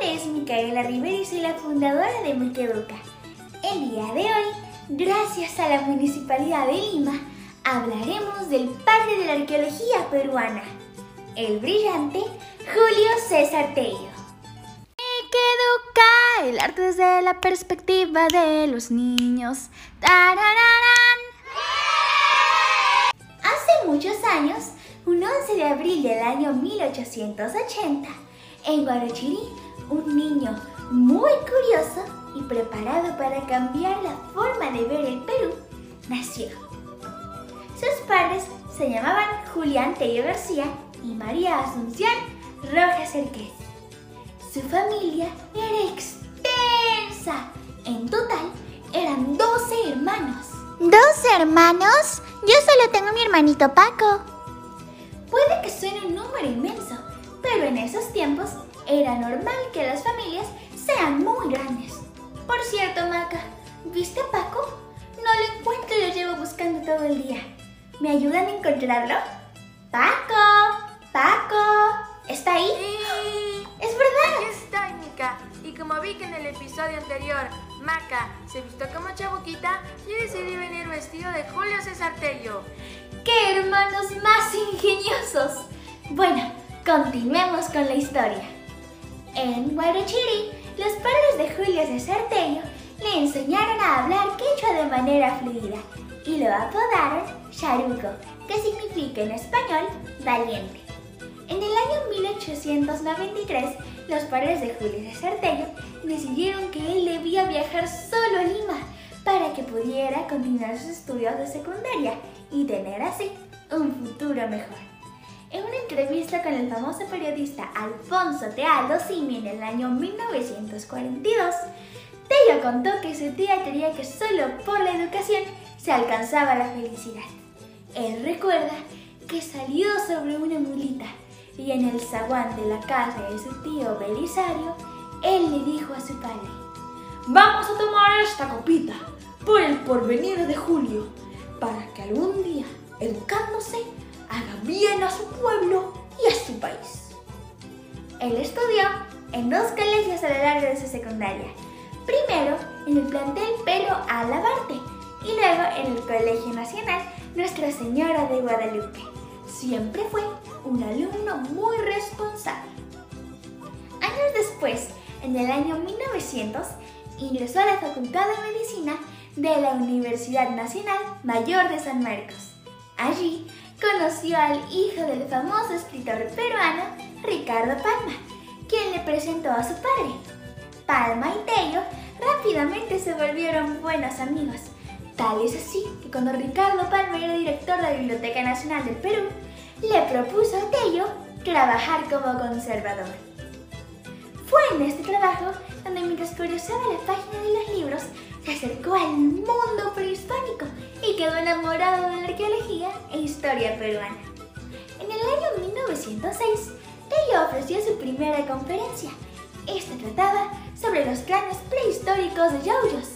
nombre es Micaela Rivera y soy la fundadora de Miqueduca. El día de hoy, gracias a la Municipalidad de Lima, hablaremos del padre de la arqueología peruana, el brillante Julio César Tello. Miqueduca, el arte desde la perspectiva de los niños. ¡Tarararán! Hace muchos años, un 11 de abril del año 1880, en Guarochirí, un niño muy curioso y preparado para cambiar la forma de ver el Perú nació. Sus padres se llamaban Julián Tello García y María Asunción Rojas Cerquez. Su familia era extensa. En total eran 12 hermanos. ¿Dos hermanos? Yo solo tengo a mi hermanito Paco. Puede que suene un número inmenso, pero en esos tiempos era normal que las familias sean muy grandes. Por cierto, Maca, ¿viste a Paco? No lo encuentro y lo llevo buscando todo el día. ¿Me ayudan a encontrarlo? ¡Paco! ¡Paco! ¿Está ahí? ¡Es verdad! Aquí estoy, Mica. Y como vi que en el episodio anterior Maca se vistió como chabuquita, yo decidí venir vestido de Julio César Tello. ¡Qué hermanos más ingeniosos! Bueno, continuemos con la historia. En Guarochiri, los padres de Julio César Tello le enseñaron a hablar quechua de manera fluida y lo apodaron Charuco, que significa en español valiente. En el año 1893, los padres de Julio César Tello decidieron que él debía viajar solo a Lima para que pudiera continuar sus estudios de secundaria y tener así un futuro mejor. En una entrevista con el famoso periodista Alfonso Tealdo Simi en el año 1942, Tello contó que su tía creía que solo por la educación se alcanzaba la felicidad. Él recuerda que salió sobre una mulita y en el zaguán de la casa de su tío Belisario, él le dijo a su padre, Vamos a tomar esta copita por el porvenir de Julio, para que algún día, educándose, haga bien a su pueblo y a su país. Él estudió en dos colegios a lo largo de su secundaria. Primero en el plantel Pero Alabarte y luego en el Colegio Nacional Nuestra Señora de Guadalupe. Siempre fue un alumno muy responsable. Años después, en el año 1900, ingresó a la Facultad de Medicina de la Universidad Nacional Mayor de San Marcos. Allí conoció al hijo del famoso escritor peruano Ricardo Palma, quien le presentó a su padre. Palma y Tello rápidamente se volvieron buenos amigos. Tal es así que cuando Ricardo Palma era director de la Biblioteca Nacional del Perú, le propuso a Tello trabajar como conservador. Fue en este trabajo donde mientras curiosaba la página de los libros, se acercó al mundo prehispánico y quedó enamorado de la arqueología e historia peruana. En el año 1906, Tello ofreció su primera conferencia. Esta trataba sobre los cráneos prehistóricos de Yauyos.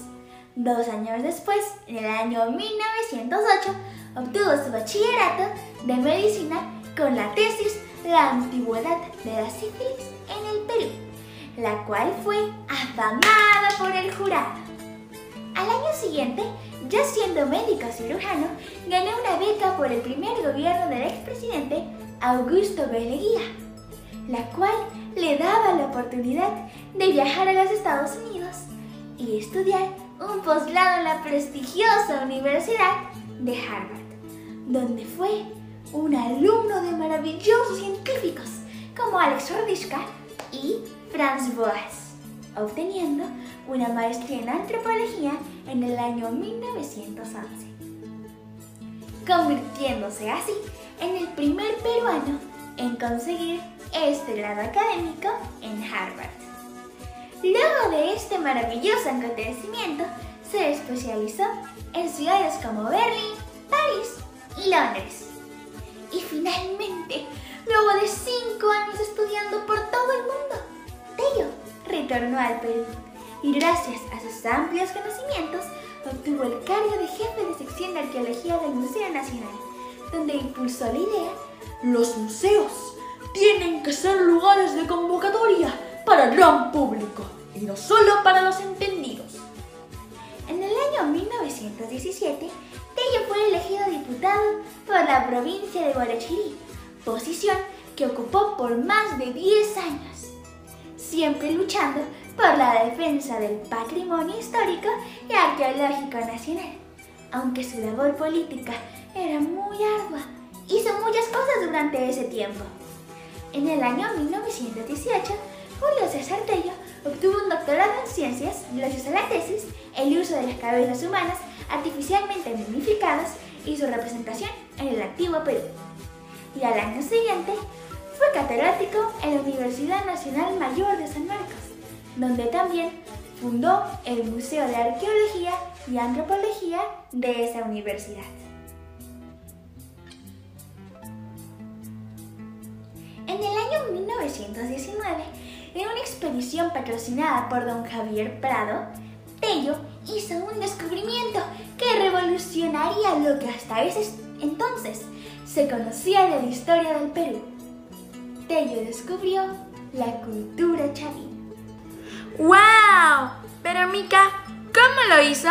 Dos años después, en el año 1908, obtuvo su bachillerato de medicina con la tesis La antigüedad de la sífilis en el Perú, la cual fue afamada por el jurado. Al año siguiente, ya siendo médico cirujano, ganó una beca por el primer gobierno del expresidente Augusto B. Leguía, la cual le daba la oportunidad de viajar a los Estados Unidos y estudiar un posgrado en la prestigiosa Universidad de Harvard, donde fue un alumno de maravillosos científicos como Alex Rodishka y Franz Boas, obteniendo una maestría en antropología en el año 1911, convirtiéndose así en el primer peruano en conseguir este grado académico en Harvard. Luego de este maravilloso acontecimiento, se especializó en ciudades como Berlín, París y Londres. Y finalmente, luego de cinco años estudiando por todo el mundo, Tello retornó al Perú y gracias a sus amplios conocimientos obtuvo el cargo de jefe de sección de arqueología del Museo Nacional, donde impulsó la idea Los museos tienen que ser lugares de convocatoria para el gran público y no solo para los entendidos. En el año 1917, Tello fue elegido diputado por la provincia de Guarachirí, posición que ocupó por más de 10 años, siempre luchando por la defensa del patrimonio histórico y arqueológico nacional. Aunque su labor política era muy ardua, hizo muchas cosas durante ese tiempo. En el año 1918, Julio César Tello obtuvo un doctorado en ciencias gracias a la tesis El uso de las cabezas humanas artificialmente momificadas y su representación en el antiguo Perú. Y al año siguiente fue catedrático en la Universidad Nacional Mayor de San Marcos, donde también fundó el Museo de Arqueología y Antropología de esa universidad. En el año 1919, en una expedición patrocinada por don Javier Prado, Tello hizo un descubrimiento que revolucionaría lo que hasta ese entonces se conocía de la historia del Perú. Tello descubrió la cultura chavín. ¡Wow! Pero Mica, ¿cómo lo hizo?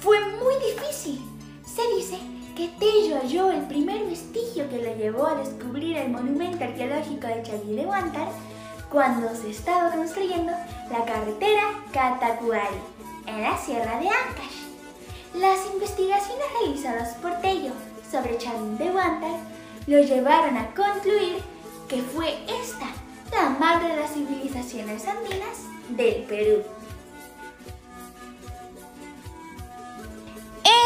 Fue muy difícil. Se dice que Tello halló el primer vestigio que le llevó a descubrir el monumento arqueológico de Huántar cuando se estaba construyendo la carretera Catacuari en la sierra de Ancash. Las investigaciones realizadas por Tello sobre Huántar lo llevaron a concluir que fue esta la madre de las civilizaciones andinas del Perú.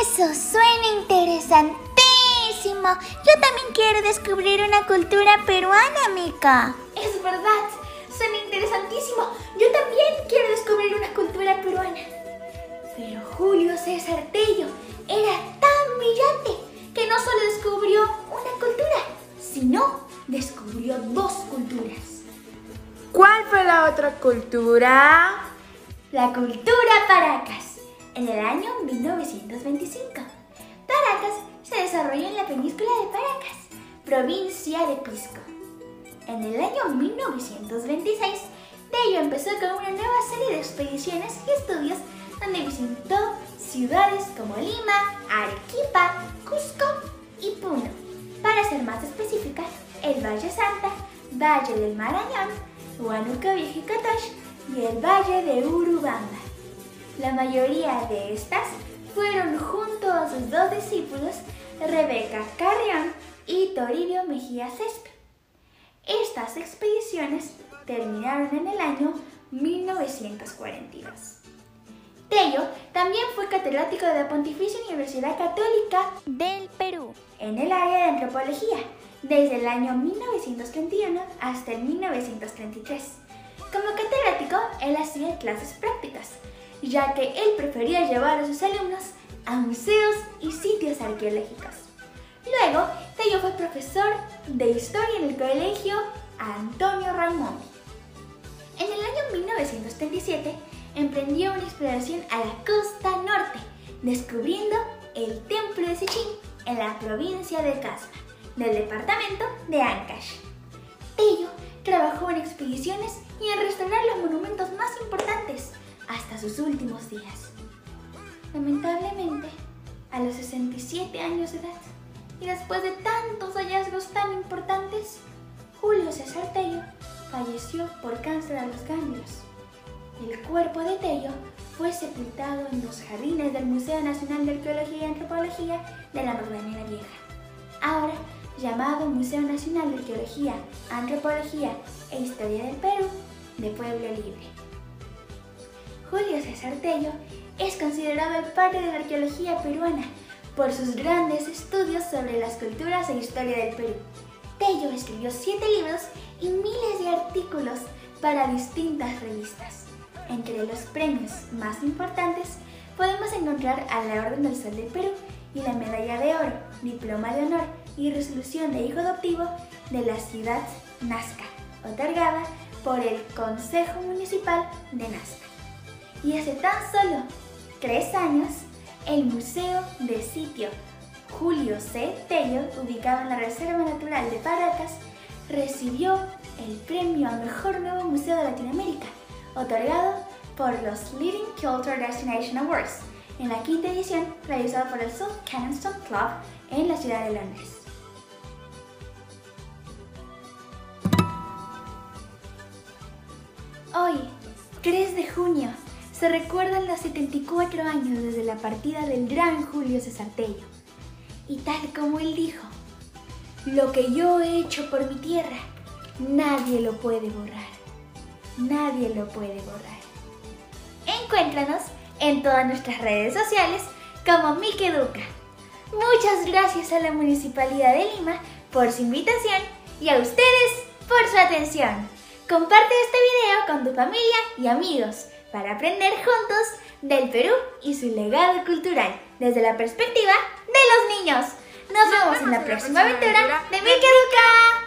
Eso suena interesantísimo. Yo también quiero descubrir una cultura peruana, Mica. Es verdad, suena interesantísimo. Yo también quiero descubrir una cultura peruana. Pero Julio César Tello era tan brillante que no solo descubrió una cultura, sino descubrió dos culturas. ¿Cuál fue la otra cultura? La cultura Paracas, en el año 1925. Paracas se desarrolló en la península de Paracas, provincia de Pisco. En el año 1926, Tello empezó con una nueva serie de expediciones y estudios donde visitó ciudades como Lima, Arequipa, Cusco y Puno. Para ser más específica, el Valle Santa, Valle del Marañón, Huánuco Catoche y el Valle de Urubamba. La mayoría de estas fueron junto a sus dos discípulos, Rebeca Carrión y Toribio Mejía Césped. Estas expediciones terminaron en el año 1942. Tello también fue catedrático de la Pontificia Universidad Católica Del Perú. en el área de antropología desde el año 1931 hasta el 1933. Como catedrático, él hacía clases prácticas, ya que él prefería llevar a sus alumnos a museos y sitios arqueológicos. Luego, Tello fue profesor de historia en el colegio Antonio Raimondi. En el año 1937, emprendió una exploración a la costa norte, descubriendo el templo de Sichín en la provincia de Casma, del departamento de Ancash. Tello trabajó en expediciones y en restaurar los monumentos más importantes hasta sus últimos días. Lamentablemente, a los 67 años de edad y después de tantos hallazgos tan importantes, Julio César Tello falleció por cáncer a los ganglios. El cuerpo de Tello fue sepultado en los jardines del Museo Nacional de Arqueología y Antropología de la Magdalena Vieja, ahora llamado Museo Nacional de Arqueología, Antropología e Historia del Perú de Pueblo Libre. Julio César Tello es considerado padre de la arqueología peruana por sus grandes estudios sobre las culturas e historia del Perú. Tello escribió siete libros y miles de artículos para distintas revistas. Entre los premios más importantes podemos encontrar a la Orden del Sol del Perú y la Medalla de Oro, Diploma de Honor y Resolución de Hijo Adoptivo de la ciudad Nazca, otorgada por el Consejo Municipal de Nazca. Y hace tan solo tres años, el Museo de Sitio Julio C. Tello, ubicado en la Reserva Natural de Paracas, recibió el premio al mejor nuevo museo de Latinoamérica, otorgado por los Leading Culture Destination Awards en la quinta edición realizada por el South Kensington Club en la ciudad de Londres. Hoy, 3 de junio, se recuerdan los 74 años desde la partida del gran Julio César Tello. Y tal como él dijo, lo que yo he hecho por mi tierra, nadie lo puede borrar. Nadie lo puede borrar. Encuéntranos en todas nuestras redes sociales como Mike Educa. Muchas gracias a la Municipalidad de Lima por su invitación y a ustedes por su atención. Comparte este video con tu familia y amigos para aprender juntos del Perú y su legado cultural desde la perspectiva de los niños. Nos, vemos en la próxima aventura de Educa.